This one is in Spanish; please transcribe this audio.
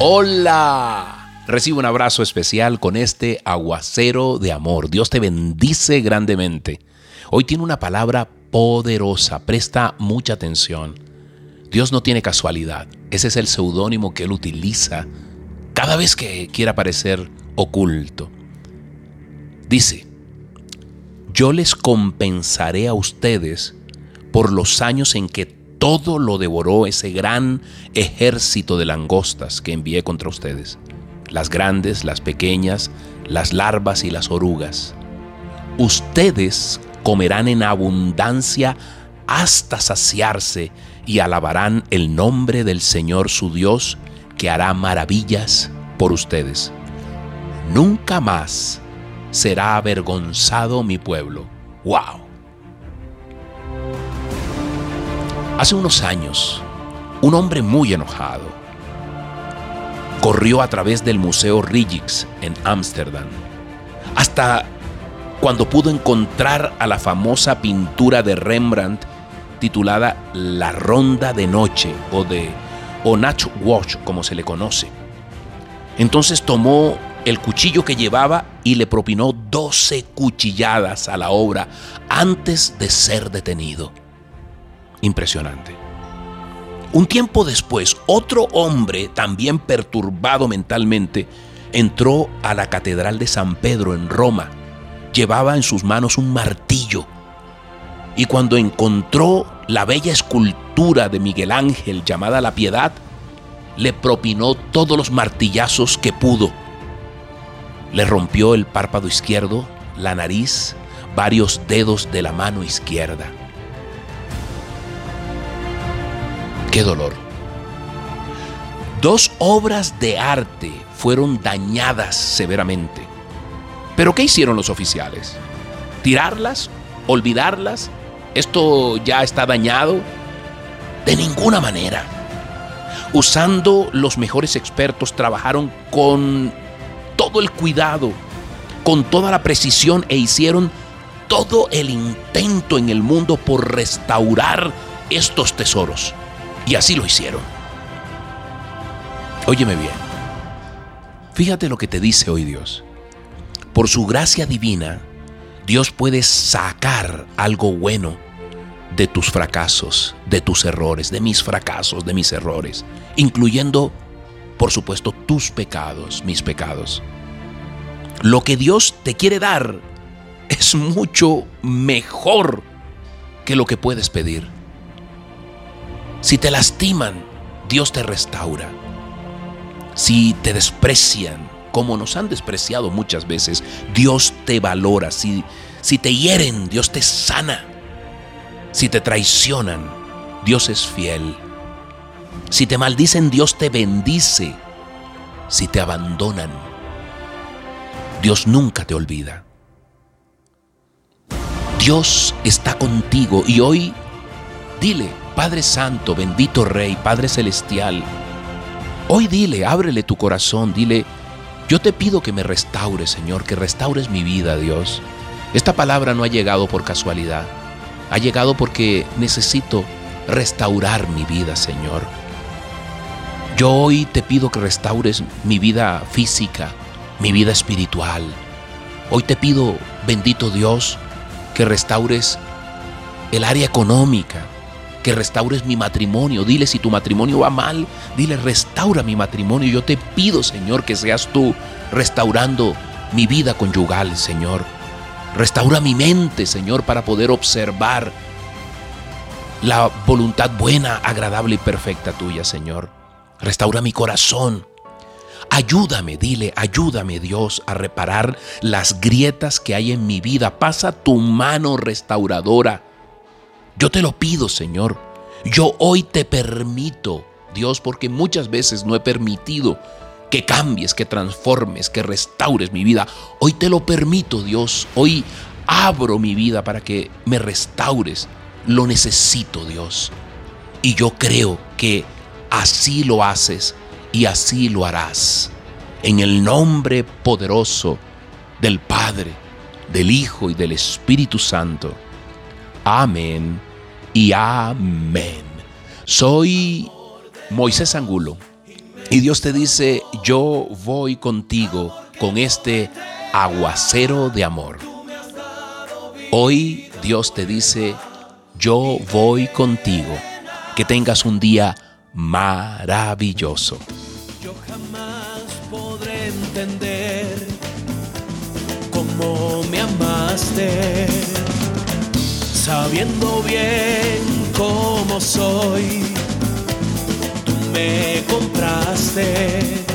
Hola. Recibe un abrazo especial con este aguacero de amor. Dios te bendice grandemente. Hoy tiene una palabra poderosa. Presta mucha atención. Dios no tiene casualidad. Ese es el seudónimo que Él utiliza cada vez que quiera parecer oculto. Dice, yo les compensaré a ustedes por los años en que todo lo devoró ese gran ejército de langostas que envié contra ustedes, las grandes, las pequeñas, las larvas y las orugas. Ustedes comerán en abundancia hasta saciarse y alabarán el nombre del Señor su Dios que hará maravillas por ustedes. Nunca más será avergonzado mi pueblo. ¡Wow! Hace unos años, un hombre muy enojado corrió a través del Museo Rijks en Ámsterdam, hasta cuando pudo encontrar a la famosa pintura de Rembrandt titulada La Ronda de Noche o de o Watch como se le conoce. Entonces tomó el cuchillo que llevaba y le propinó 12 cuchilladas a la obra antes de ser detenido. Impresionante. Un tiempo después, otro hombre, también perturbado mentalmente, entró a la Catedral de San Pedro en Roma. Llevaba en sus manos un martillo. Y cuando encontró la bella escultura de Miguel Ángel llamada La Piedad, le propinó todos los martillazos que pudo. Le rompió el párpado izquierdo, la nariz, varios dedos de la mano izquierda. Qué dolor. Dos obras de arte fueron dañadas severamente. ¿Pero qué hicieron los oficiales? ¿Tirarlas? ¿Olvidarlas? ¿Esto ya está dañado? De ninguna manera. Usando los mejores expertos, trabajaron con todo el cuidado, con toda la precisión e hicieron todo el intento en el mundo por restaurar estos tesoros. Y así lo hicieron. Óyeme bien. Fíjate lo que te dice hoy Dios. Por su gracia divina, Dios puede sacar algo bueno de tus fracasos, de tus errores, de mis fracasos, de mis errores, incluyendo, por supuesto, tus pecados, mis pecados. Lo que Dios te quiere dar es mucho mejor que lo que puedes pedir. Si te lastiman, Dios te restaura. Si te desprecian, como nos han despreciado muchas veces, Dios te valora. Si, si te hieren, Dios te sana. Si te traicionan, Dios es fiel. Si te maldicen, Dios te bendice. Si te abandonan, Dios nunca te olvida. Dios está contigo y hoy dile, Padre Santo, bendito Rey, Padre Celestial, hoy dile, ábrele tu corazón, dile, yo te pido que me restaures, Señor, que restaures mi vida, Dios. Esta palabra no ha llegado por casualidad, ha llegado porque necesito restaurar mi vida, Señor. Yo hoy te pido que restaures mi vida física, mi vida espiritual. Hoy te pido, bendito Dios, que restaures el área económica, que restaures mi matrimonio. Dile si tu matrimonio va mal, dile restaura mi matrimonio. Yo te pido, Señor, que seas tú restaurando mi vida conyugal, Señor. Restaura mi mente, Señor, para poder observar la voluntad buena, agradable y perfecta tuya, Señor. Restaura mi corazón. Ayúdame, dile, ayúdame Dios a reparar las grietas que hay en mi vida. Pasa tu mano restauradora yo te lo pido, Señor. Yo hoy te permito, Dios, porque muchas veces no he permitido que cambies, que transformes, que restaures mi vida. Hoy te lo permito, Dios. Hoy abro mi vida para que me restaures. Lo necesito, Dios. Y yo creo que así lo haces y así lo harás. En el nombre poderoso del Padre, del Hijo y del Espíritu Santo. Amén y amén. Soy Moisés Angulo Y Dios te dice, yo voy contigo con este aguacero de amor. Hoy Dios te dice, yo voy contigo. Que tengas un día maravilloso. Yo jamás podré entender cómo me amaste, sabiendo bien cómo soy. Tú me compraste